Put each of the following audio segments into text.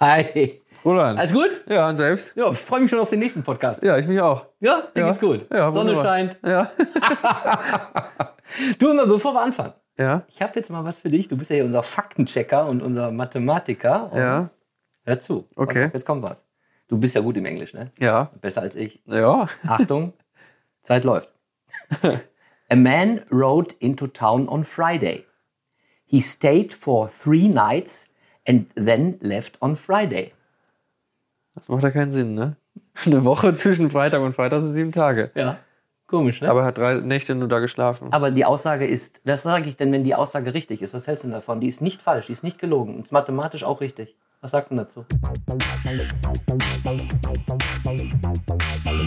Hi. Roland. Alles gut? Ja, und selbst? Ja, ich freue mich schon auf den nächsten Podcast. Ja, ich mich auch. Ja, dir Ja. geht's gut. Ja, Sonne wunderbar. scheint. Ja. Du immer, bevor wir anfangen. Ja. Ich habe jetzt mal was für dich. Du bist ja hier unser Faktenchecker und unser Mathematiker. Und Ja. Hör zu. Okay. Jetzt kommt was. Du bist ja gut im Englisch, ne? Ja. Besser als ich. Ja. Achtung, Zeit läuft. A man rode into town on Friday. He stayed for three nights and then left on Friday. Das macht ja keinen Sinn, ne? Eine Woche zwischen Freitag und Freitag sind sieben Tage. Ja, komisch, ne? Aber er hat drei Nächte nur da geschlafen. Aber die Aussage ist, was sage ich denn, wenn die Aussage richtig ist? Was hältst du denn davon? Die ist nicht falsch, die ist nicht gelogen und ist mathematisch auch richtig. Was sagst du denn dazu?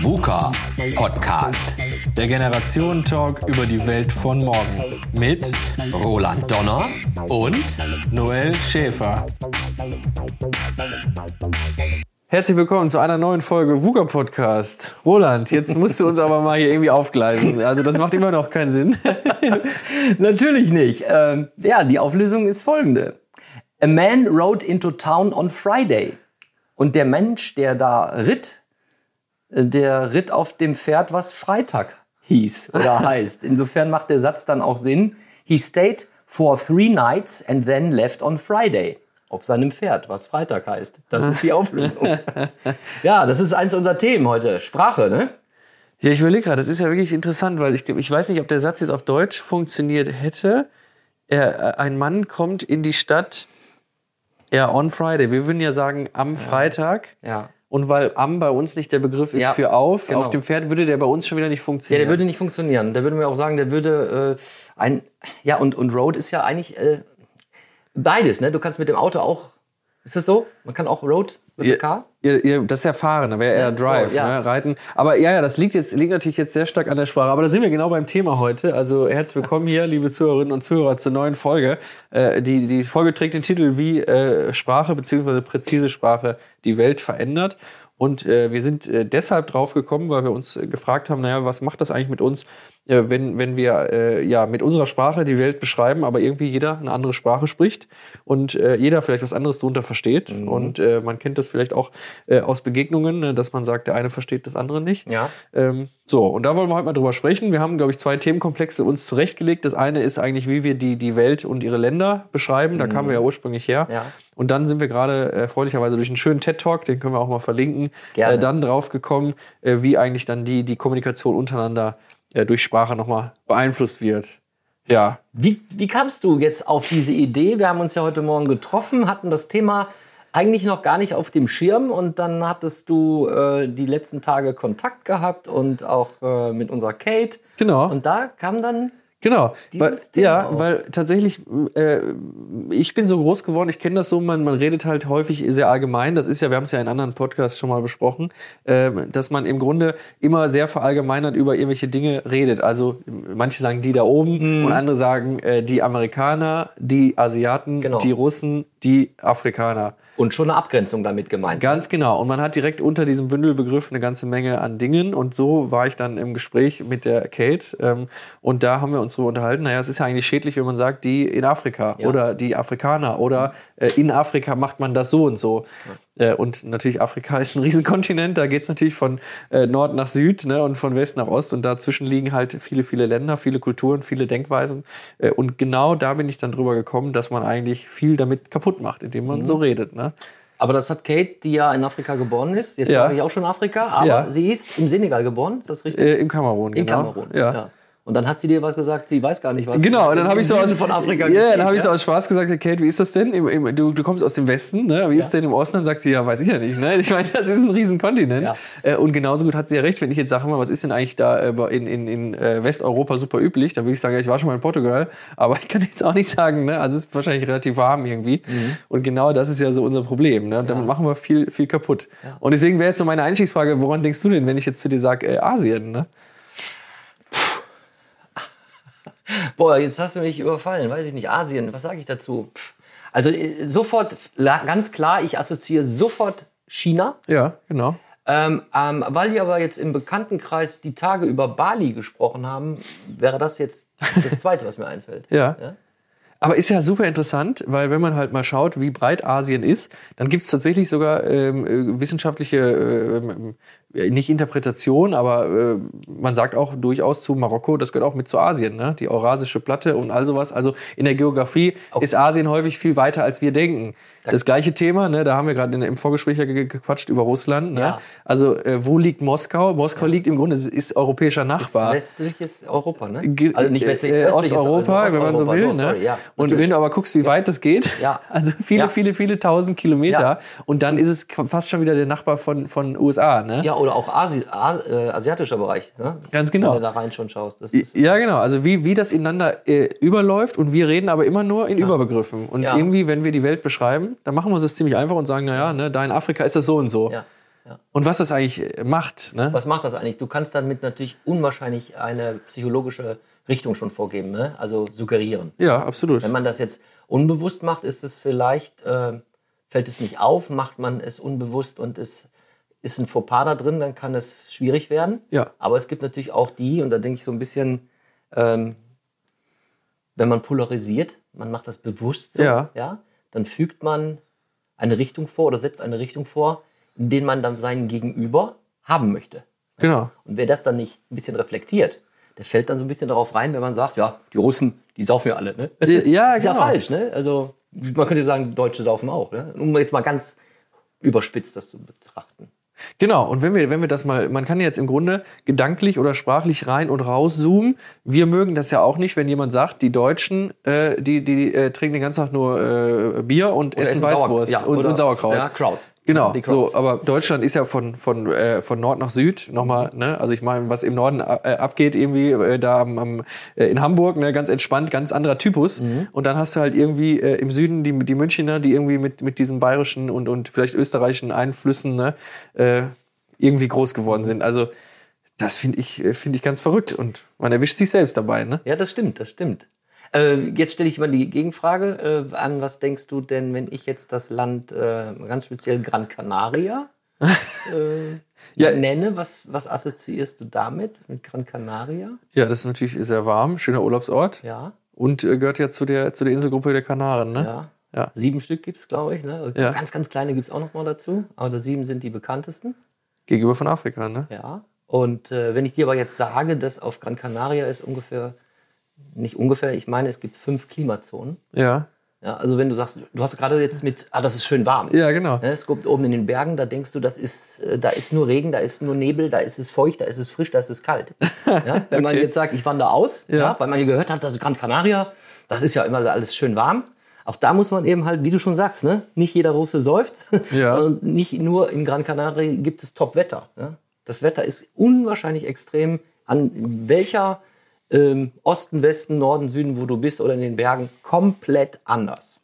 VUCA Podcast. Der Generationen-Talk über die Welt von morgen. Mit Roland Donner und Noel Schäfer. Herzlich willkommen zu einer neuen Folge VUCA Podcast. Roland, jetzt musst du uns aber mal hier irgendwie aufgleisen. Also das macht immer noch keinen Sinn. Natürlich nicht. Ähm, ja, die Auflösung ist folgende. A man rode into town on Friday. Und der Mensch, der da ritt, äh, der ritt auf dem Pferd, was Freitag hieß oder heißt. Insofern macht der Satz dann auch Sinn. He stayed for three nights and then left on Friday. Auf seinem Pferd, was Freitag heißt. Das ist die Auflösung. ja, das ist eins unserer Themen heute. Sprache, ne? Ja, ich überlege gerade, das ist ja wirklich interessant, weil ich, ich weiß nicht, ob der Satz jetzt auf Deutsch funktioniert hätte. Er, äh, ein Mann kommt in die Stadt, ja, on Friday. Wir würden ja sagen am Freitag. Ja. Und weil am bei uns nicht der Begriff ist Ja, für auf, genau. auf dem Pferd würde der bei uns schon wieder nicht Ja, funktionieren. der würde nicht funktionieren. Der würde mir auch sagen, der würde äh, ein ja und und Road ist ja eigentlich äh, beides. Ne, du kannst mit dem Auto auch. Ist das so? Man kann auch Road mit dem Car. Ihr, ihr, das ist ja Fahren, da wäre eher Ja, Drive, ja. ne, Reiten. Aber ja, ja, das liegt jetzt liegt natürlich jetzt sehr stark an der Sprache. Aber da sind wir genau beim Thema heute. Also herzlich willkommen hier, liebe Zuhörerinnen und Zuhörer, zur neuen Folge. Äh, die, die Folge trägt den Titel wie äh, Sprache beziehungsweise präzise Sprache die Welt verändert. Und äh, wir sind äh, deshalb drauf gekommen, weil wir uns äh, gefragt haben, naja, was macht das eigentlich mit uns, wenn, wenn wir äh, ja mit unserer Sprache die Welt beschreiben, aber irgendwie jeder eine andere Sprache spricht und äh, jeder vielleicht was anderes darunter versteht. Und äh, man kennt das vielleicht auch äh, aus Begegnungen, ne, dass man sagt, der eine versteht das andere nicht. Ja. Ähm, so, und da wollen wir heute mal drüber sprechen. Wir haben, glaube ich, zwei Themenkomplexe uns zurechtgelegt. Das eine ist eigentlich, wie wir die, die Welt und ihre Länder beschreiben. Da kamen wir ja ursprünglich her. Ja. Und dann sind wir gerade äh, erfreulicherweise durch einen schönen TED-Talk, den können wir auch mal verlinken, Gerne. äh, dann drauf gekommen, äh, wie eigentlich dann die, die Kommunikation untereinander äh, durch Sprache nochmal beeinflusst wird. Ja, Wie, wie kamst du jetzt auf diese Idee? Wir haben uns ja heute Morgen getroffen, hatten das Thema eigentlich noch gar nicht auf dem Schirm und dann hattest du äh, die letzten Tage Kontakt gehabt und auch äh, mit unserer Kate. genau. Und da kam dann Genau, weil, ja, auch. weil tatsächlich, äh, ich bin so groß geworden, ich kenne das so, man, man redet halt häufig sehr allgemein, das ist ja, wir haben es ja in anderen Podcasts schon mal besprochen, äh, dass man im Grunde immer sehr verallgemeinert über irgendwelche Dinge redet. Also manche sagen die da oben Mhm. und andere sagen äh, die Amerikaner, die Asiaten, Genau. die Russen, die Afrikaner. Und schon eine Abgrenzung damit gemeint. Ganz genau. Und man hat direkt unter diesem Bündelbegriff eine ganze Menge an Dingen. Und so war ich dann im Gespräch mit der Kate. Ähm, und da haben wir uns darüber unterhalten. Naja, es ist ja eigentlich schädlich, wenn man sagt, die in Afrika Ja. oder die Afrikaner oder äh, in Afrika macht man das so und so. Äh, und natürlich Afrika ist ein Riesenkontinent. Da geht's natürlich von äh, Nord nach Süd ne, und von West nach Ost. Und dazwischen liegen halt viele, viele Länder, viele Kulturen, viele Denkweisen. Äh, und genau da bin ich dann drüber gekommen, dass man eigentlich viel damit kaputt macht, indem man so redet. Ne? Aber das hat Kate, die ja in Afrika geboren ist. Jetzt Ja. war ich auch schon Afrika, aber Ja. sie ist im Senegal geboren. Ist das richtig? Äh, Im Kamerun, in genau. Kamerun. Ja. Und dann hat sie dir was gesagt, sie weiß gar nicht was. Genau, und dann habe ich so aus von Afrika Ja, geschieht, dann habe ich so ja? aus Spaß gesagt, Kate, wie ist das denn? Du, du kommst aus dem Westen, ne? Wie ist es denn im Osten? Dann sagt sie, ja, weiß ich ja nicht. Ne? Ich meine, das ist ein Riesenkontinent. Ja. Äh, und genauso gut hat sie ja recht, wenn ich jetzt sage mal, was ist denn eigentlich da äh, in, in, in äh, Westeuropa super üblich? Dann würde ich sagen, ja, ich war schon mal in Portugal, aber ich kann jetzt auch nicht sagen, ne? Also es ist wahrscheinlich relativ warm irgendwie. Mhm. Und genau das ist ja so unser Problem. Ne? Damit machen wir viel, viel kaputt. Und deswegen wäre jetzt so meine Einstiegsfrage, woran denkst du denn, wenn ich jetzt zu dir sage, äh, Asien, ne? Boah, jetzt hast du mich überfallen, weiß ich nicht. Asien, was sage ich dazu? Pff. Also äh, sofort, ganz klar, ich assoziiere sofort China. Ja, genau. Ähm, ähm, weil die aber jetzt im Bekanntenkreis die Tage über Bali gesprochen haben, wäre das jetzt das Zweite, was mir einfällt. Ja. Ja? Aber ist ja super interessant, weil wenn man halt mal schaut, wie breit Asien ist, dann gibt es tatsächlich sogar ähm, äh, wissenschaftliche, ähm, äh, nicht Interpretation, aber äh, man sagt auch durchaus zu Marokko, das gehört auch mit zu Asien, ne? die Eurasische Platte und all sowas. Also in der Geografie ist Asien häufig viel weiter, als wir denken. Das gleiche Thema, ne, da haben wir gerade im Vorgespräch ja ge- gequatscht über Russland. Ne? Ja. Also äh, wo liegt Moskau? Moskau liegt im Grunde, es ist europäischer Nachbar. Westliches Europa, ne? Also nicht westlich, äh, östliches, Osteuropa, also wenn man so will. Osteuropa, ne? sorry, ja, und wenn du aber guckst, wie weit das geht, Ja. also viele, Ja. viele, viele tausend Kilometer, Ja. und dann ist es fast schon wieder der Nachbar von, von USA. Ne? Ja, oder auch Asi äh, asiatischer Bereich. Ne? Ganz genau. Wenn du da rein schon schaust. Ja, genau. Also wie, wie das ineinander äh, überläuft und wir reden aber immer nur in Überbegriffen. Und Ja. irgendwie, wenn wir die Welt beschreiben, dann machen wir uns das ziemlich einfach und sagen, naja, ne, da in Afrika ist das so und so. ja. Ja. Und was das eigentlich äh, macht, ne? Was macht das eigentlich? Du kannst damit natürlich unwahrscheinlich eine psychologische Richtung schon vorgeben, ne? also suggerieren. Ja, absolut. Wenn man das jetzt unbewusst macht, ist es vielleicht, äh, fällt es nicht auf, macht man es unbewusst und es ist ein Fauxpas da drin, dann kann es schwierig werden. Ja. Aber es gibt natürlich auch die, und da denke ich so ein bisschen, ähm, wenn man polarisiert, man macht das bewusst so, Ja. ja, dann fügt man eine Richtung vor oder setzt eine Richtung vor, in den man dann seinen Gegenüber haben möchte. Genau. Und wer das dann nicht ein bisschen reflektiert, der fällt dann so ein bisschen darauf rein, wenn man sagt, ja, die Russen, die saufen ja alle, ne? Die- ja, ist ja genau. falsch, ne? Also man könnte sagen, Deutsche saufen auch, ne? Um jetzt mal ganz überspitzt das zu betrachten. Genau, und wenn wir, wenn wir das mal, man kann jetzt im Grunde gedanklich oder sprachlich rein und raus zoomen. Wir mögen das ja auch nicht, wenn jemand sagt, die Deutschen, äh, die, die äh, trinken den ganzen Tag nur äh, Bier und essen essen Weißwurst Sauer- ja, und, oder- und Sauerkraut. ja, Krauts. Genau, so, aber Deutschland ist ja von, von, äh, von Nord nach Süd nochmal, ne? Also ich meine, was im Norden äh, abgeht, irgendwie äh, da am, am, äh, in Hamburg, ne, ganz entspannt, ganz anderer Typus. Mhm. Und dann hast du halt irgendwie äh, im Süden die, die Münchner, die irgendwie mit, mit diesen bayerischen und, und vielleicht österreichischen Einflüssen ne, äh, irgendwie groß geworden sind. Also das finde ich, äh, finde ich ganz verrückt. Und man erwischt sich selbst dabei, ne? Ja, das stimmt, das stimmt. Äh, jetzt stelle ich mal die Gegenfrage äh, an. Was denkst du denn, wenn ich jetzt das Land äh, ganz speziell Gran Canaria äh, Ja. nenne? Was, was assoziierst du damit mit Gran Canaria? Ja, das ist natürlich sehr warm, schöner Urlaubsort. Ja, Und äh, gehört ja zu der, zu der Inselgruppe der Kanaren, ne? ja. Ja. Sieben Stück gibt's, glaube ich. Ne? Ja. Ganz, ganz kleine gibt's auch noch mal dazu. Aber das sieben sind die bekanntesten. Gegenüber von Afrika, ne? Ja. Und äh, wenn ich dir aber jetzt sage, dass auf Gran Canaria ist ungefähr, nicht ungefähr, ich meine, es gibt fünf Klimazonen. Ja. Ja, also wenn du sagst, du hast gerade jetzt mit, ah, das ist schön warm. Ja, genau. Ne, Es kommt oben in den Bergen, da denkst du, das ist, äh, da ist nur Regen, da ist nur Nebel, da ist es feucht, da ist es frisch, da ist es kalt. Ja, wenn man Okay. jetzt sagt, ich wandere aus, ja. Ja. weil man gehört hat, das ist Gran Canaria, das ist ja immer alles schön warm. Auch da muss man eben halt, wie du schon sagst, ne, nicht jeder Russe säuft. Ja. Und nicht nur in Gran Canaria gibt es Top-Wetter. Ne? Das Wetter ist unwahrscheinlich extrem. An welcher ähm, Osten, Westen, Norden, Süden, wo du bist oder in den Bergen, komplett anders.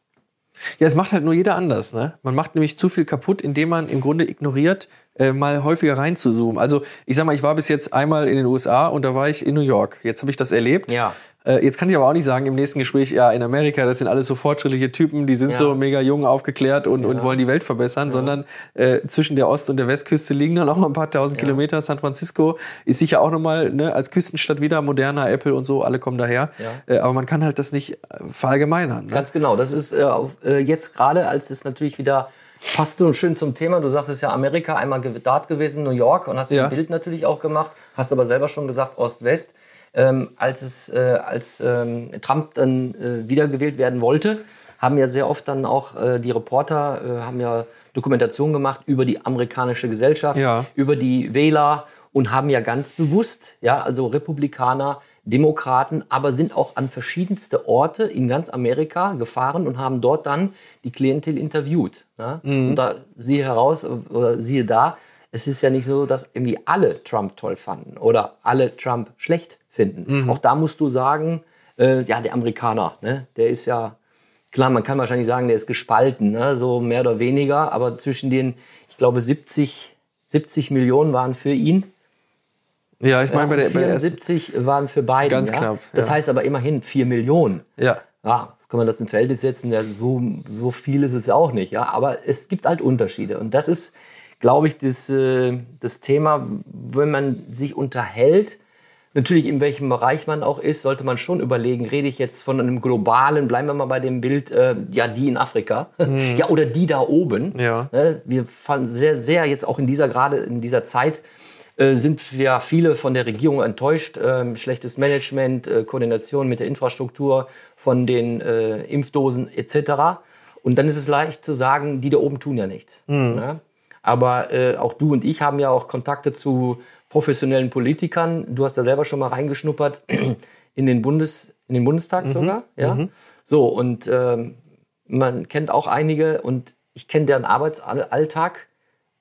Ja, es macht halt nur jeder anders. Ne? Man macht nämlich zu viel kaputt, indem man im Grunde ignoriert, äh, mal häufiger reinzuzoomen. Also ich sag mal, ich war bis jetzt einmal in den USA und da war ich in New York. Jetzt habe ich das erlebt. Ja. Äh, jetzt kann ich aber auch nicht sagen im nächsten Gespräch, ja, in Amerika, das sind alles so fortschrittliche Typen, die sind Ja. so mega jung, aufgeklärt und, und Ja. wollen die Welt verbessern, sondern äh, zwischen der Ost- und der Westküste liegen dann auch noch ein paar tausend Kilometer. San Francisco ist sicher auch nochmal ne, als Küstenstadt wieder moderner, Apple und so, alle kommen daher. Ja. Äh, aber man kann halt das nicht äh, verallgemeinern. Ne? Ganz genau. Das ist äh, äh, jetzt gerade, als es natürlich wieder passt so schön zum Thema. Du sagtest ja Amerika, einmal dort gewesen, New York und hast Ja. ein Bild natürlich auch gemacht. Hast aber selber schon gesagt, Ost-West. Ähm, als es, äh, als ähm, Trump dann äh, wiedergewählt werden wollte, haben ja sehr oft dann auch äh, die Reporter äh, haben ja Dokumentationen gemacht über die amerikanische Gesellschaft, Ja. über die Wähler und haben ja ganz bewusst, ja, also Republikaner, Demokraten, aber sind auch an verschiedenste Orte in ganz Amerika gefahren und haben dort dann die Klientel interviewt. Ja? Und da siehe heraus oder siehe da, es ist ja nicht so, dass irgendwie alle Trump toll fanden oder alle Trump schlecht finden. Auch da musst du sagen, äh, ja, der Amerikaner, ne, der ist ja, klar, man kann wahrscheinlich sagen, der ist gespalten, ne, so mehr oder weniger, aber zwischen den, ich glaube, 70, 70 Millionen waren für ihn. Ja, ich meine, bei, der, bei der. 74 waren für beide. Ganz ja? knapp, Das ja. heißt aber immerhin 4 Millionen. Ja. Ja, jetzt kann man das in Verhältnis setzen. Ja, so, so viel ist es ja auch nicht. Ja, aber es gibt halt Unterschiede. Und das ist, glaube ich, das, äh, das Thema, wenn man sich unterhält, natürlich in welchem Bereich man auch ist, sollte man schon überlegen, rede ich jetzt von einem globalen, bleiben wir mal bei dem Bild, äh, ja, die in Afrika, ja, oder die da oben. Mhm. Ja. Ne? Wir fanden sehr, sehr jetzt auch in dieser, gerade in dieser Zeit, äh, sind ja viele von der Regierung enttäuscht. Ähm, schlechtes Management, äh, Koordination mit der Infrastruktur von den äh, Impfdosen etc. Und dann ist es leicht zu sagen, die da oben tun ja nichts. Ne? Aber äh, auch du und ich haben ja auch Kontakte zu professionellen Politikern. Du hast da selber schon mal reingeschnuppert in den, Bundes, in den Bundestag sogar. Ja? So, und ähm, man kennt auch einige und ich kenne deren Arbeitsalltag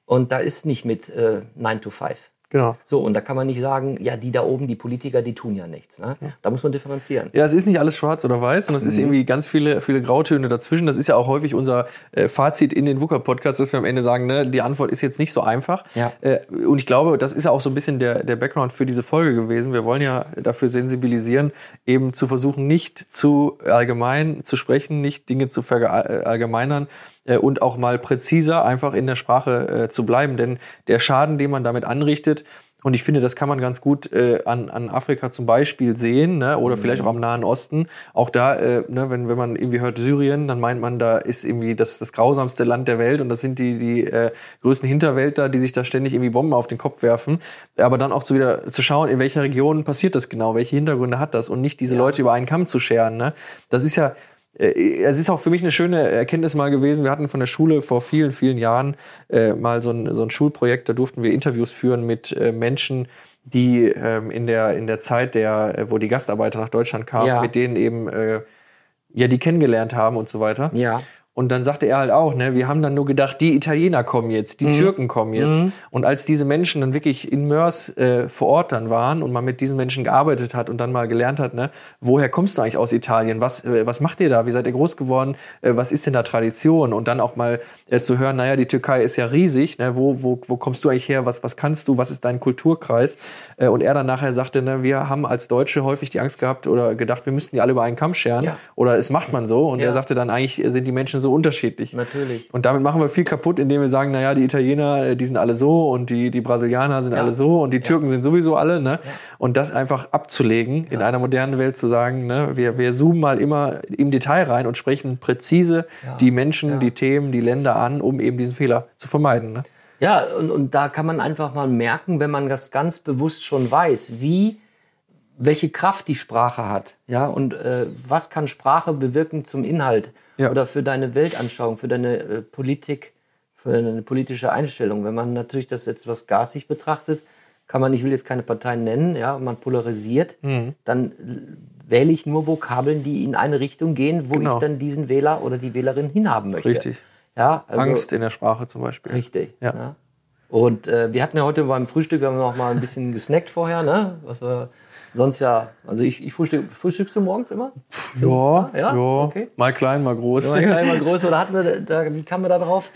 und da ist nicht mit äh, 9 to 5. Genau. So, und da kann man nicht sagen, ja, die da oben, die Politiker, die tun ja nichts. Ne? Da muss man differenzieren. Ja, es ist nicht alles schwarz oder weiß, sondern es Mhm. ist irgendwie ganz viele, viele Grautöne dazwischen. Das ist ja auch häufig unser äh, Fazit in den WUKA-Podcasts, dass wir am Ende sagen, ne, die Antwort ist jetzt nicht so einfach. Ja. Äh, und ich glaube, das ist ja auch so ein bisschen der, der Background für diese Folge gewesen. Wir wollen ja dafür sensibilisieren, eben zu versuchen, nicht zu allgemein zu sprechen, nicht Dinge zu verallgemeinern äh, und auch mal präziser einfach in der Sprache äh, zu bleiben. Denn der Schaden, den man damit anrichtet, und ich finde, das kann man ganz gut äh, an, an Afrika zum Beispiel sehen, ne? oder vielleicht auch am Nahen Osten. Auch da, äh, ne, wenn, wenn man irgendwie hört Syrien, dann meint man, da ist irgendwie das, das grausamste Land der Welt und das sind die, die äh, größten Hinterwälder, die sich da ständig irgendwie Bomben auf den Kopf werfen. Aber dann auch zu wieder zu schauen, in welcher Region passiert das genau, welche Hintergründe hat das und nicht diese Leute über einen Kamm zu scheren. Ne? Das ist ja, es ist auch für mich eine schöne Erkenntnis mal gewesen. Wir hatten von der Schule vor vielen, vielen Jahren äh, mal so ein, so ein Schulprojekt, da durften wir Interviews führen mit äh, Menschen, die ähm, in, der, in der Zeit, der, äh, wo die Gastarbeiter nach Deutschland kamen, Ja. mit denen eben äh, ja die kennengelernt haben und so weiter. Ja. Und dann sagte er halt auch, ne, wir haben dann nur gedacht, die Italiener kommen jetzt, Mhm. die Türken kommen jetzt. Und als diese Menschen dann wirklich in Mörs äh, vor Ort dann waren und man mit diesen Menschen gearbeitet hat und dann mal gelernt hat, ne, woher kommst du eigentlich aus Italien? Was, äh, was macht ihr da? Wie seid ihr groß geworden? Äh, was ist denn da Tradition? Und dann auch mal äh, zu hören, naja, die Türkei ist ja riesig, ne, wo, wo, wo kommst du eigentlich her? Was, was kannst du? Was ist dein Kulturkreis? Äh, und er dann nachher sagte, ne, wir haben als Deutsche häufig die Angst gehabt oder gedacht, wir müssten die alle über einen Kamm scheren. Ja. Oder es macht man so. Und Ja. er sagte dann, eigentlich sind die Menschen so unterschiedlich. Natürlich. Und damit machen wir viel kaputt, indem wir sagen, naja, die Italiener, äh, die sind alle so und die, die Brasilianer sind Ja. alle so und die Türken sind sowieso alle, ne? Und das einfach abzulegen, in einer modernen Welt zu sagen, ne, wir, wir zoomen mal immer im Detail rein und sprechen präzise die Menschen, die Themen, die Länder an, um eben diesen Fehler zu vermeiden. Ne? Ja, und, und da kann man einfach mal merken, wenn man das ganz bewusst schon weiß, wie, welche Kraft die Sprache hat, ja, und äh, was kann Sprache bewirken zum Inhalt Ja. oder für deine Weltanschauung, für deine äh, Politik, für deine politische Einstellung. Wenn man natürlich das etwas garstig betrachtet, kann man, ich will jetzt keine Parteien nennen, ja, man polarisiert, Mhm. dann äh, wähle ich nur Vokabeln, die in eine Richtung gehen, wo Genau. ich dann diesen Wähler oder die Wählerin hinhaben möchte. Richtig. Ja, also, Angst in der Sprache zum Beispiel. Richtig. Ja. Ja. Und äh, wir hatten ja heute beim Frühstück wir haben noch mal ein bisschen gesnackt vorher, ne? Was wir sonst ja, also ich, ich frühstück, frühstückst du morgens immer? Ja, Ja? ja, Okay. mal klein, mal groß. Immer klein, immer größer. Oder hatten wir, da, wie kamen wir da drauf?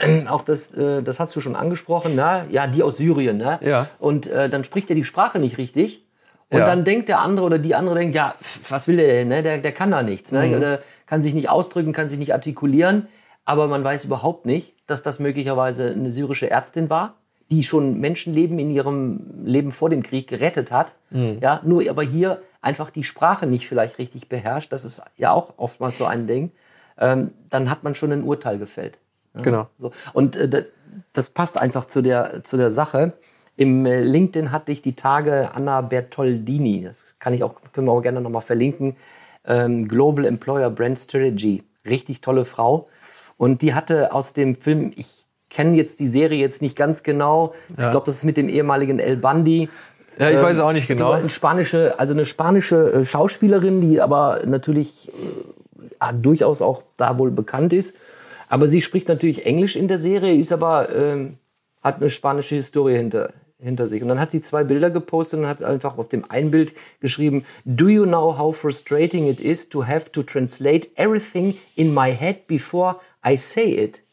Ähm, auch das, äh, das hast du schon angesprochen, ne? Ja, die aus Syrien, ne? Ja. Und äh, dann spricht er die Sprache nicht richtig. Und Ja. dann denkt der andere oder die andere denkt, ja, was will der denn? Ne? Der, der kann da nichts. Ne? Mhm. Oder kann sich nicht ausdrücken, kann sich nicht artikulieren. Aber man weiß überhaupt nicht, dass das möglicherweise eine syrische Ärztin war, die schon Menschenleben in ihrem Leben vor dem Krieg gerettet hat. Mhm. Ja, nur aber hier einfach die Sprache nicht vielleicht richtig beherrscht. Das ist ja auch oftmals so ein Ding. Ähm, dann hat man schon ein Urteil gefällt. Genau. So. Und äh, da- das passt einfach zu der, zu der Sache. Im äh, LinkedIn hatte ich die Tage Anna Bertoldini, das kann ich auch, können wir auch gerne nochmal verlinken, ähm, Global Employer Brand Strategy. Richtig tolle Frau. Und die hatte aus dem Film, ich kenne jetzt die Serie jetzt nicht ganz genau, ich glaube, das ist mit dem ehemaligen El Bandi. Ja, ich weiß es auch nicht genau. eine spanische, also eine spanische äh, Schauspielerin, die aber natürlich äh, durchaus auch da wohl bekannt ist. Aber sie spricht natürlich Englisch in der Serie, ist aber ähm, hat eine spanische Historie hinter hinter sich. Und dann hat sie zwei Bilder gepostet und hat einfach auf dem einen Bild geschrieben: Do you know how frustrating it is to have to translate everything in my head before I say it?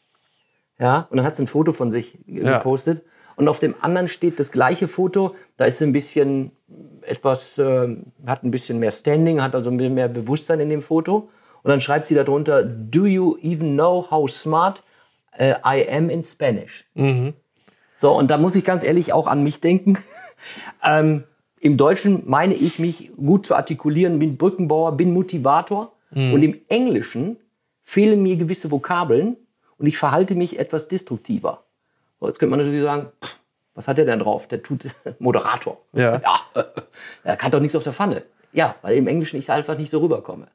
Ja, und dann hat sie ein Foto von sich Ja. gepostet. Und auf dem anderen steht das gleiche Foto. Da ist sie ein bisschen etwas, äh, hat ein bisschen mehr Standing, hat also ein bisschen mehr Bewusstsein in dem Foto. Und dann schreibt sie darunter, Do you even know how smart äh, I am in Spanish? So, und da muss ich ganz ehrlich auch an mich denken. ähm, im Deutschen meine ich mich gut zu artikulieren, bin Brückenbauer, bin Motivator. Und im Englischen fehlen mir gewisse Vokabeln und ich verhalte mich etwas destruktiver. So, jetzt könnte man natürlich sagen, pff, was hat der denn drauf? Der tut Moderator. Ja. ja. Er hat doch nichts auf der Pfanne. Ja, weil im Englischen ich einfach nicht so rüberkomme.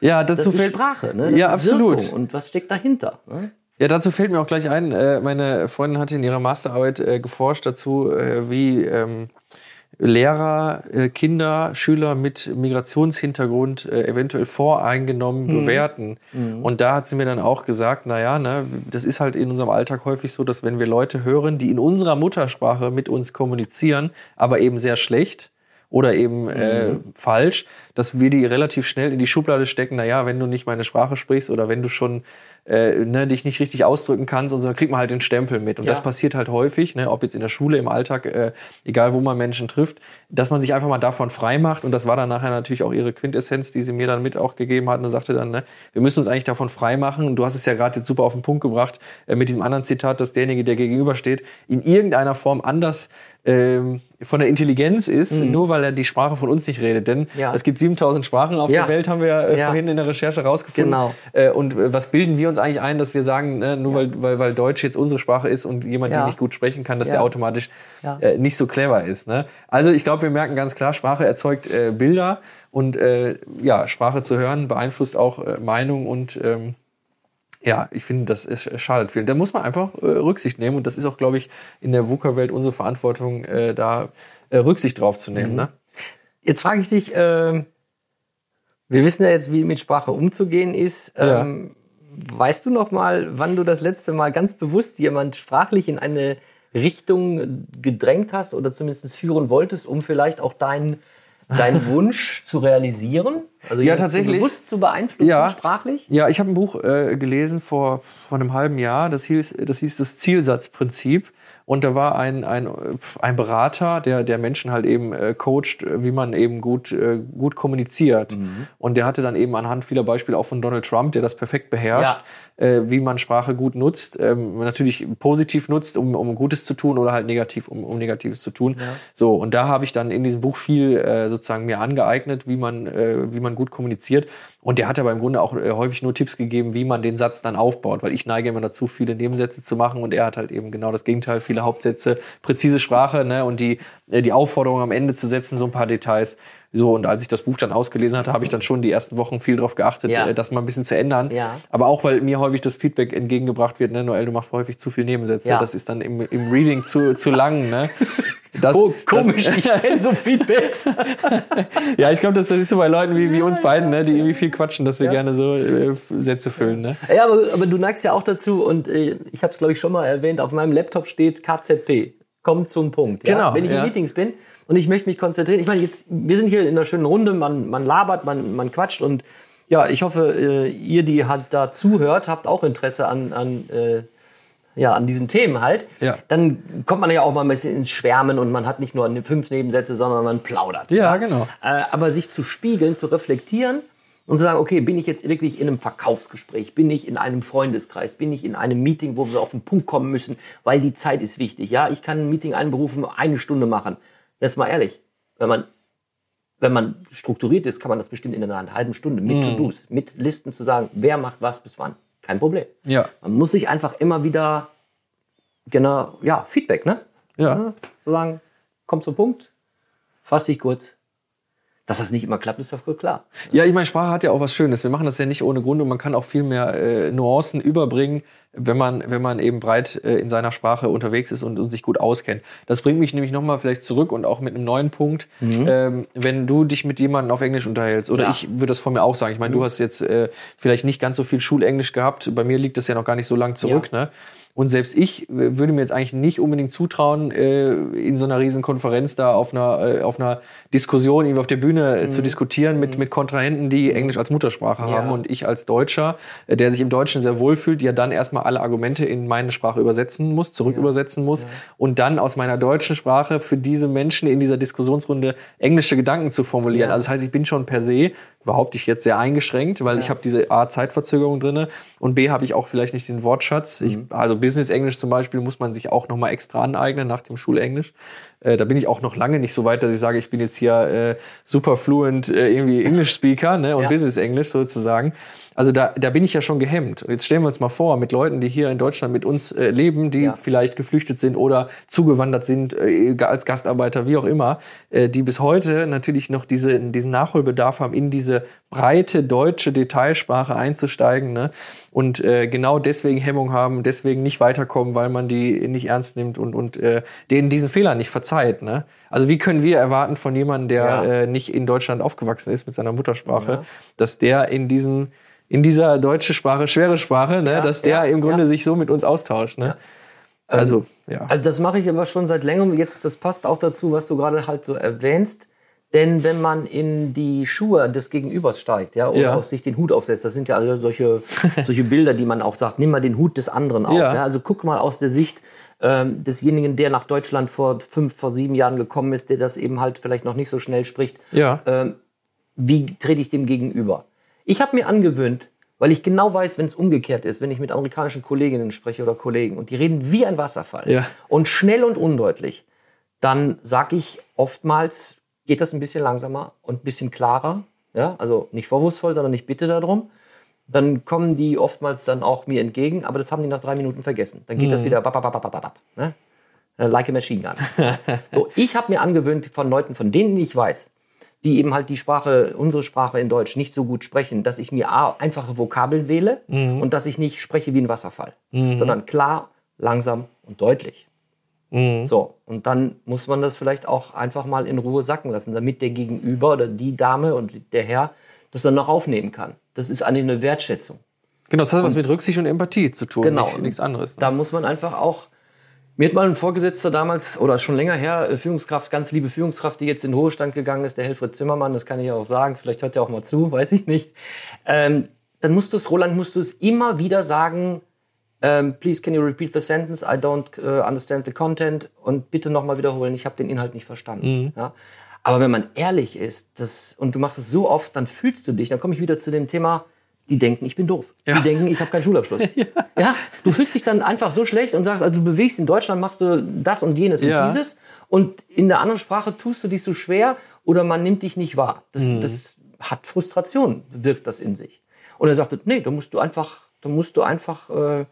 Ja, Das dazu ist fällt, Sprache, ne? Das Ja, absolut. Wirkung. Und was steckt dahinter? Ne? Ja, dazu fällt mir auch gleich ein, äh, meine Freundin hatte in ihrer Masterarbeit äh, geforscht dazu, äh, wie ähm, Lehrer, äh, Kinder, Schüler mit Migrationshintergrund äh, eventuell voreingenommen bewerten. Und da hat sie mir dann auch gesagt, na ja, ne, das ist halt in unserem Alltag häufig so, dass wenn wir Leute hören, die in unserer Muttersprache mit uns kommunizieren, aber eben sehr schlecht oder eben äh, falsch, dass wir die relativ schnell in die Schublade stecken, na ja, wenn du nicht meine Sprache sprichst oder wenn du schon äh, ne, dich nicht richtig ausdrücken kannst und so, dann kriegt man halt den Stempel mit. Und Ja. das passiert halt häufig, ne, ob jetzt in der Schule, im Alltag, äh, egal wo man Menschen trifft, dass man sich einfach mal davon frei macht. Und das war dann nachher natürlich auch ihre Quintessenz, die sie mir dann mit auch gegeben hat und sagte dann, ne, wir müssen uns eigentlich davon frei machen. Und du hast es ja gerade jetzt super auf den Punkt gebracht, äh, mit diesem anderen Zitat, dass derjenige, der gegenübersteht, in irgendeiner Form anders ähm, von der Intelligenz ist, nur weil er die Sprache von uns nicht redet. Denn Mhm. Ja. es gibt 7000 Sprachen auf Ja. der Welt, haben wir äh, Ja. vorhin in der Recherche rausgefunden. Genau. Äh, und äh, was bilden wir uns eigentlich ein, dass wir sagen, ne, nur weil, weil, weil Deutsch jetzt unsere Sprache ist und jemand, der nicht gut sprechen kann, dass der automatisch äh, nicht so clever ist. Ne? Also ich glaube, wir merken ganz klar, Sprache erzeugt äh, Bilder und äh, ja, Sprache zu hören beeinflusst auch Meinung und ähm, ja, ich finde, das ist, schadet viel. Da muss man einfach äh, Rücksicht nehmen und das ist auch, glaube ich, in der VUCA-Welt unsere Verantwortung, äh, da äh, Rücksicht drauf zu nehmen. Ne? Jetzt frage ich dich, ähm, wir wissen ja jetzt, wie mit Sprache umzugehen ist. Ja. Ähm, Weißt du noch mal, wann du das letzte Mal ganz bewusst jemand sprachlich in eine Richtung gedrängt hast oder zumindest führen wolltest, um vielleicht auch deinen deinen Wunsch zu realisieren? Also Ja, tatsächlich. bewusst zu beeinflussen Ja. sprachlich? Ja, ich habe ein Buch äh, gelesen vor, vor einem halben Jahr, das hieß das, hieß das Zielsatzprinzip. Und da war ein, ein, ein Berater, der, der Menschen halt eben äh, coacht, wie man eben gut, äh, gut kommuniziert. Und der hatte dann eben anhand vieler Beispiele auch von Donald Trump, der das perfekt beherrscht, äh, wie man Sprache gut nutzt, ähm, natürlich positiv nutzt, um, um Gutes zu tun oder halt negativ, um, um Negatives zu tun. So, und da habe ich dann in diesem Buch viel äh, sozusagen mir angeeignet, wie man, äh, wie man gut kommuniziert. Und der hat aber im Grunde auch äh, häufig nur Tipps gegeben, wie man den Satz dann aufbaut, weil ich neige immer dazu, viele Nebensätze zu machen und er hat halt eben genau das Gegenteil, viele Hauptsätze, präzise Sprache ne, und die, äh, die Aufforderung am Ende zu setzen, so ein paar Details. So, und als ich das Buch dann ausgelesen hatte, habe ich dann schon die ersten Wochen viel darauf geachtet, Ja. äh, das mal ein bisschen zu ändern. Ja. Aber auch, weil mir häufig das Feedback entgegengebracht wird, ne, Noel, du machst häufig zu viel Nebensätze, Ja. das ist dann im, im Reading zu, zu lang. Ne? Das, Oh, komisch, Das, ich kenne so Feedbacks. ja, ich glaube, das ist so bei Leuten wie, wie uns beiden, ne, die irgendwie viel quatschen, dass wir gerne so äh, Sätze füllen. Ne? Ja, aber, aber du neigst ja auch dazu und äh, ich habe es glaube ich schon mal erwähnt, auf meinem Laptop steht KZP. Kommt zum Punkt. Ja? Genau, Wenn ich ja. in Meetings bin und ich möchte mich konzentrieren. Ich meine, jetzt, wir sind hier in einer schönen Runde, man, man labert, man, man quatscht und ja, ich hoffe, äh, ihr, die halt da zuhört, habt auch Interesse an, an, äh, ja, an diesen Themen halt. Ja. Dann kommt man ja auch mal ein bisschen ins Schwärmen und man hat nicht nur fünf Nebensätze, sondern man plaudert. Ja, genau. Äh, aber sich zu spiegeln, zu reflektieren und zu sagen, okay, bin ich jetzt wirklich in einem Verkaufsgespräch, bin ich in einem Freundeskreis, bin ich in einem Meeting, wo wir auf den Punkt kommen müssen, weil die Zeit ist wichtig. Ja, ich kann ein Meeting einberufen, eine Stunde machen. Jetzt mal ehrlich, wenn man wenn man strukturiert ist, kann man das bestimmt in einer halben Stunde mit To-Dos, mit Listen zu sagen, wer macht was bis wann. Kein Problem. Ja. Man muss sich einfach immer wieder, genau, ja, Feedback, ne? Ja. Zu sagen, komm zum Punkt, fass dich kurz. Dass das nicht immer klappt, ist doch voll klar. Ja, ich meine, Sprache hat ja auch was Schönes. Wir machen das ja nicht ohne Grund und man kann auch viel mehr äh, Nuancen überbringen, wenn man, wenn man eben breit äh, in seiner Sprache unterwegs ist und, und sich gut auskennt. Das bringt mich nämlich nochmal vielleicht zurück und auch mit einem neuen Punkt. Ähm, wenn du dich mit jemandem auf Englisch unterhältst, oder Ja. ich würde das von mir auch sagen. Ich meine, du hast jetzt äh, vielleicht nicht ganz so viel Schulenglisch gehabt. Bei mir liegt das ja noch gar nicht so lang zurück. Ne? Und selbst ich würde mir jetzt eigentlich nicht unbedingt zutrauen, äh, in so einer riesen Konferenz da auf einer, äh, auf einer Diskussion irgendwie auf der Bühne äh, zu diskutieren mit, mit Kontrahenten, die Englisch als Muttersprache haben und ich als Deutscher, äh, der sich im Deutschen sehr wohlfühlt, ja dann erstmal alle Argumente in meine Sprache übersetzen muss, zurück übersetzen muss und dann aus meiner deutschen Sprache für diese Menschen in dieser Diskussionsrunde englische Gedanken zu formulieren. Ja. Also das heißt, ich bin schon per se behaupte ich jetzt, sehr eingeschränkt, weil ich habe diese A, Zeitverzögerung drinne und B, habe ich auch vielleicht nicht den Wortschatz. Ich, also Business-Englisch zum Beispiel muss man sich auch nochmal extra aneignen nach dem Schulenglisch. Äh, da bin ich auch noch lange nicht so weit, dass ich sage, ich bin jetzt hier äh, super fluent äh, irgendwie English-Speaker ne, und Ja. Business-Englisch sozusagen. Also da, da bin ich ja schon gehemmt. Jetzt stellen wir uns mal vor, mit Leuten, die hier in Deutschland mit uns äh, leben, die Ja. vielleicht geflüchtet sind oder zugewandert sind äh, als Gastarbeiter, wie auch immer, äh, die bis heute natürlich noch diese, diesen Nachholbedarf haben, in diese breite deutsche Detailsprache einzusteigen ne? und äh, genau deswegen Hemmung haben, deswegen nicht weiterkommen, weil man die nicht ernst nimmt und, und äh, denen diesen Fehler nicht verzeiht. Ne? Also wie können wir erwarten von jemandem, der Ja. äh, nicht in Deutschland aufgewachsen ist mit seiner Muttersprache, Ja. dass der in diesem in dieser deutsche Sprache, schwere Sprache, ne, Ja, dass der ja, im Grunde ja. sich so mit uns austauscht. Ne? Also, ja. Also das mache ich aber schon seit längerem. Jetzt, das passt auch dazu, was du gerade halt so erwähnst. Denn wenn man in die Schuhe des Gegenübers steigt, ja, oder Ja. auch sich den Hut aufsetzt, das sind ja alle solche, solche Bilder, die man auch sagt, nimm mal den Hut des anderen auf. Ja. Ja. Also guck mal aus der Sicht ähm, desjenigen, der nach Deutschland vor fünf, vor sieben Jahren gekommen ist, der das eben halt vielleicht noch nicht so schnell spricht. ja. ähm, wie trete ich dem gegenüber? Ich habe mir angewöhnt, weil ich genau weiß, wenn es umgekehrt ist, wenn ich mit amerikanischen Kolleginnen spreche oder Kollegen und die reden wie ein Wasserfall Ja. und schnell und undeutlich, dann sage ich oftmals, geht das ein bisschen langsamer und ein bisschen klarer. Ja? Also nicht vorwurfsvoll, sondern ich bitte darum. Dann kommen die oftmals dann auch mir entgegen, aber das haben die nach drei Minuten vergessen. Dann geht das wieder bap, bap, bap, bap, bap, bap, ne? Äh, like a machine gun. so, ich habe mir angewöhnt von Leuten, von denen ich weiß, die eben halt die Sprache, unsere Sprache in Deutsch nicht so gut sprechen, dass ich mir A, einfache Vokabeln wähle und dass ich nicht spreche wie ein Wasserfall, sondern klar, langsam und deutlich. So, und dann muss man das vielleicht auch einfach mal in Ruhe sacken lassen, damit der Gegenüber oder die Dame und der Herr das dann noch aufnehmen kann. Das ist eine Wertschätzung. Genau, das hat was mit Rücksicht und Empathie zu tun, Genau. nicht, nichts anderes. Ne? Da muss man einfach auch. Mir hat mal ein Vorgesetzter damals, oder schon länger her, äh, Führungskraft, ganz liebe Führungskraft, die jetzt in den Ruhestand gegangen ist, der Helfried Zimmermann, das kann ich ja auch sagen, vielleicht hört er auch mal zu, weiß ich nicht. Ähm, dann musst du es, Roland, musst du es immer wieder sagen, ähm, please can you repeat the sentence, I don't uh, understand the content und bitte nochmal wiederholen, ich habe den Inhalt nicht verstanden. Ja? Aber wenn man ehrlich ist das, und du machst es so oft, dann fühlst du dich, dann komme ich wieder zu dem Thema, die denken, ich bin doof. Die denken, ich habe keinen Schulabschluss. ja. du fühlst dich dann einfach so schlecht und sagst, also du bewegst in Deutschland, machst du das und jenes Ja. und dieses und in der anderen Sprache tust du dich so schwer oder man nimmt dich nicht wahr. Das, das hat Frustration, wirkt das in sich. Und er sagte, nee, da musst du einfach, da musst du einfach äh,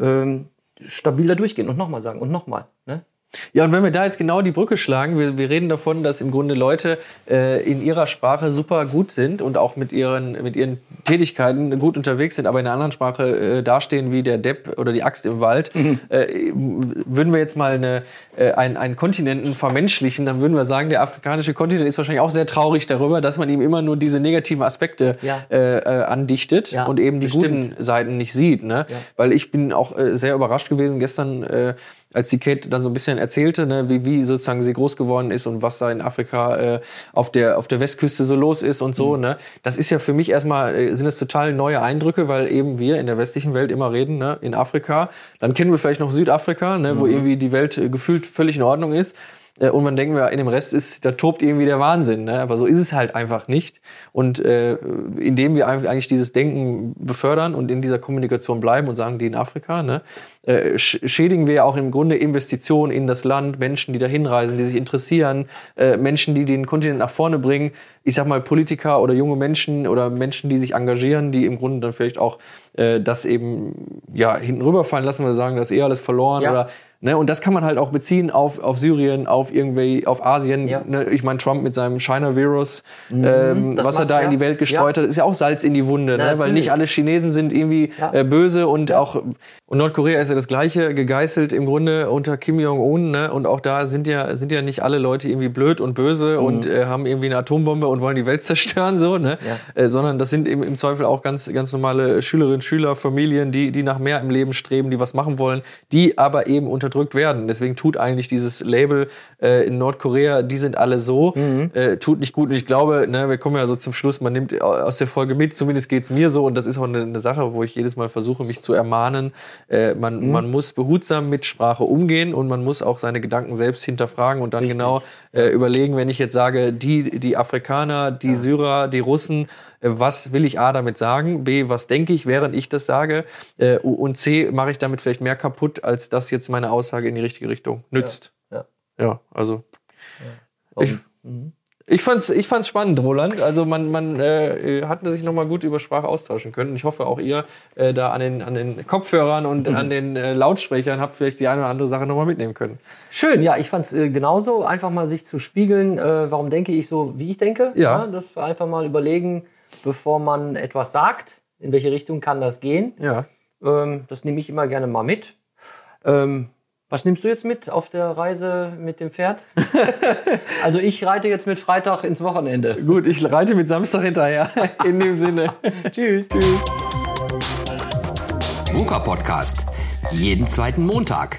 ähm, stabiler durchgehen und nochmal sagen und nochmal. Ne? Ja, und wenn wir da jetzt genau die Brücke schlagen, wir, wir reden davon, dass im Grunde Leute äh, in ihrer Sprache super gut sind und auch mit ihren, mit ihren Tätigkeiten gut unterwegs sind, aber in einer anderen Sprache äh, dastehen wie der Depp oder die Axt im Wald. Äh, würden wir jetzt mal eine, äh, einen, einen Kontinenten vermenschlichen, dann würden wir sagen, der afrikanische Kontinent ist wahrscheinlich auch sehr traurig darüber, dass man ihm immer nur diese negativen Aspekte Ja. äh, äh, andichtet Ja, und eben die bestimmt. guten Seiten nicht sieht. Ne? Ja. Weil ich bin auch äh, sehr überrascht gewesen gestern, äh, als die Kate dann so ein bisschen erzählte, ne, wie, wie sozusagen sie groß geworden ist und was da in Afrika äh, auf, der, auf der Westküste so los ist und so. Ne? Das ist ja für mich erstmal, äh, sind es total neue Eindrücke, weil eben wir in der westlichen Welt immer reden, ne, in Afrika. Dann kennen wir vielleicht noch Südafrika, ne, wo irgendwie die Welt äh, gefühlt völlig in Ordnung ist. Äh, Und man denken wir, in dem Rest ist, da tobt irgendwie der Wahnsinn. Ne? Aber so ist es halt einfach nicht. Und äh, indem wir eigentlich dieses Denken befördern und in dieser Kommunikation bleiben und sagen, die in Afrika, ne, äh, sch- schädigen wir ja auch im Grunde Investitionen in das Land, Menschen, die da hinreisen, die sich interessieren, äh, Menschen, die den Kontinent nach vorne bringen. Ich sag mal Politiker oder junge Menschen oder Menschen, die sich engagieren, die im Grunde dann vielleicht auch äh, das eben ja hinten rüberfallen lassen, wir sagen, das ist eh alles verloren Ja. oder Ne, und das kann man halt auch beziehen auf, auf Syrien, auf irgendwie, auf Asien. Ja. Ne, ich meine, Trump mit seinem China-Virus, ähm, das was er macht- da ja. in die Welt gestreut hat, ist ja auch Salz in die Wunde, ne? weil nicht alle Chinesen sind irgendwie Ja. äh, böse und auch und Nordkorea ist ja das gleiche, gegeißelt im Grunde unter Kim Jong-un, ne? Und auch da sind ja sind ja nicht alle Leute irgendwie blöd und böse Mhm. und äh, haben irgendwie eine Atombombe und wollen die Welt zerstören, so, ne? Äh, sondern das sind im, im Zweifel auch ganz ganz normale Schülerinnen, Schüler, Familien, die die nach mehr im Leben streben, die was machen wollen, die aber eben unterdrückt werden. Deswegen tut eigentlich dieses Label äh, in Nordkorea, die sind alle so, Mhm. äh, tut nicht gut. Und ich glaube, ne, wir kommen ja so zum Schluss, man nimmt aus der Folge mit, zumindest geht's mir so, und das ist auch eine, eine Sache, wo ich jedes Mal versuche, mich zu ermahnen. Äh, man, Mhm. man muss behutsam mit Sprache umgehen und man muss auch seine Gedanken selbst hinterfragen und dann genau äh, überlegen, wenn ich jetzt sage, die, die Afrikaner, die Syrer, die Russen, äh, was will ich A damit sagen, B, was denke ich, während ich das sage äh, und C, mache ich damit vielleicht mehr kaputt, als dass jetzt meine Aussage in die richtige Richtung nützt. Ja. Ja, also Und- ich, ich fand's, ich fand's spannend, Roland. Also man, man äh, hat sich nochmal gut über Sprache austauschen können. Ich hoffe auch ihr äh, da an den, an den Kopfhörern und an den äh, Lautsprechern habt vielleicht die eine oder andere Sache nochmal mitnehmen können. Schön, ja, ich fand es äh, genauso, einfach mal sich zu spiegeln, äh, warum denke ich so, wie ich denke. Ja. Das einfach mal überlegen, bevor man etwas sagt, in welche Richtung kann das gehen. Ja. Ähm, das nehme ich immer gerne mal mit. Ähm, was nimmst du jetzt mit auf der Reise mit dem Pferd? also ich reite jetzt mit Freitag ins Wochenende. Gut, ich reite mit Samstag hinterher. In dem Sinne. Tschüss. Tschüss. VUCA Podcast. Jeden zweiten Montag.